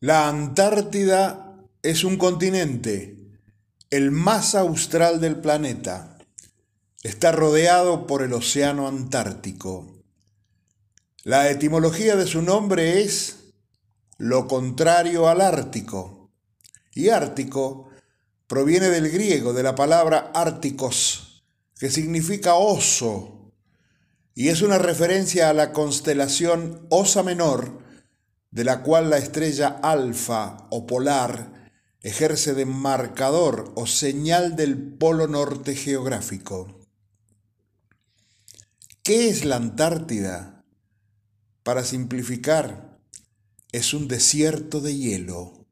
La Antártida es un continente, el más austral del planeta. Está rodeado por el Océano Antártico. La etimología de su nombre es lo contrario al Ártico. Y Ártico proviene del griego, de la palabra árticos, que significa oso, y es una referencia a la constelación Osa Menor, de la cual la estrella alfa o polar ejerce de marcador o señal del polo norte geográfico. ¿Qué es la Antártida? Para simplificar, es un desierto de hielo.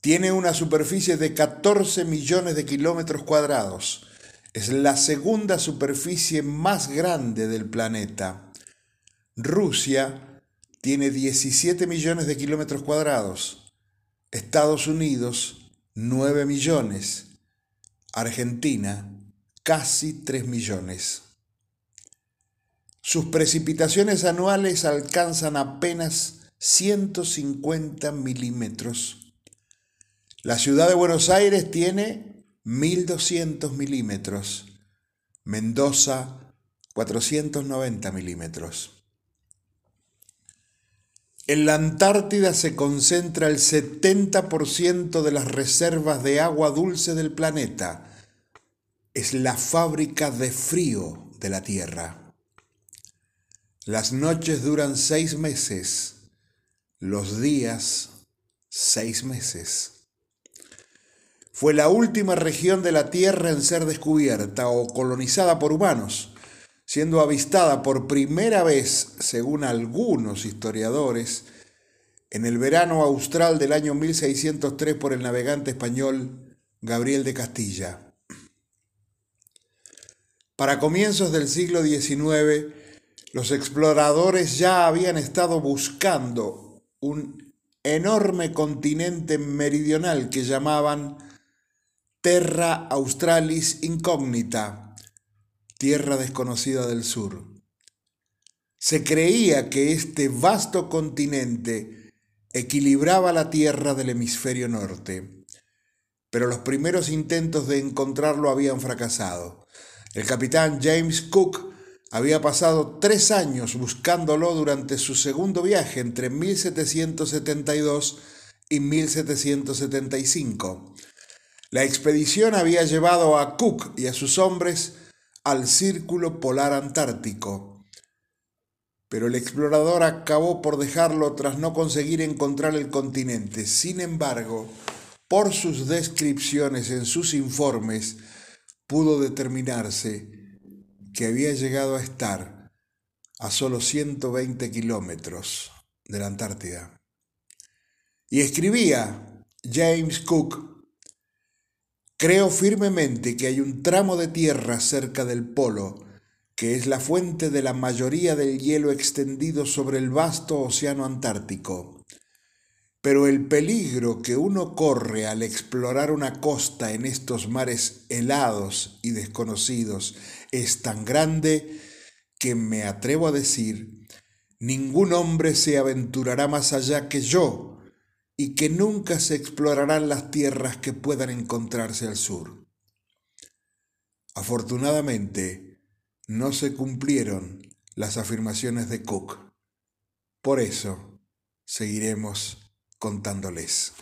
Tiene una superficie de 14 millones de kilómetros cuadrados. Es la segunda superficie más grande del planeta. Rusia tiene 17 millones de kilómetros cuadrados, Estados Unidos 9 millones, Argentina casi 3 millones. Sus precipitaciones anuales alcanzan apenas 150 milímetros. La ciudad de Buenos Aires tiene 1200 milímetros, Mendoza 490 milímetros. En la Antártida se concentra el 70% de las reservas de agua dulce del planeta. Es la fábrica de frío de la Tierra. Las noches duran seis meses, los días seis meses. Fue la última región de la Tierra en ser descubierta o colonizada por humanos siendo avistada por primera vez, según algunos historiadores, en el verano austral del año 1603 por el navegante español Gabriel de Castilla. Para comienzos del siglo XIX, los exploradores ya habían estado buscando un enorme continente meridional que llamaban Terra Australis Incognita, tierra desconocida del sur. Se creía que este vasto continente equilibraba la tierra del hemisferio norte, pero los primeros intentos de encontrarlo habían fracasado. El capitán James Cook había pasado tres años buscándolo durante su segundo viaje entre 1772 y 1775. La expedición había llevado a Cook y a sus hombres al Círculo Polar Antártico. Pero el explorador acabó por dejarlo tras no conseguir encontrar el continente. Sin embargo, por sus descripciones en sus informes, pudo determinarse que había llegado a estar a solo 120 kilómetros de la Antártida. Y escribía James Cook Creo firmemente que hay un tramo de tierra cerca del polo, que es la fuente de la mayoría del hielo extendido sobre el vasto océano Antártico. Pero el peligro que uno corre al explorar una costa en estos mares helados y desconocidos es tan grande que me atrevo a decir, ningún hombre se aventurará más allá que yo y que nunca se explorarán las tierras que puedan encontrarse al sur. Afortunadamente, no se cumplieron las afirmaciones de Cook. Por eso, seguiremos contándoles.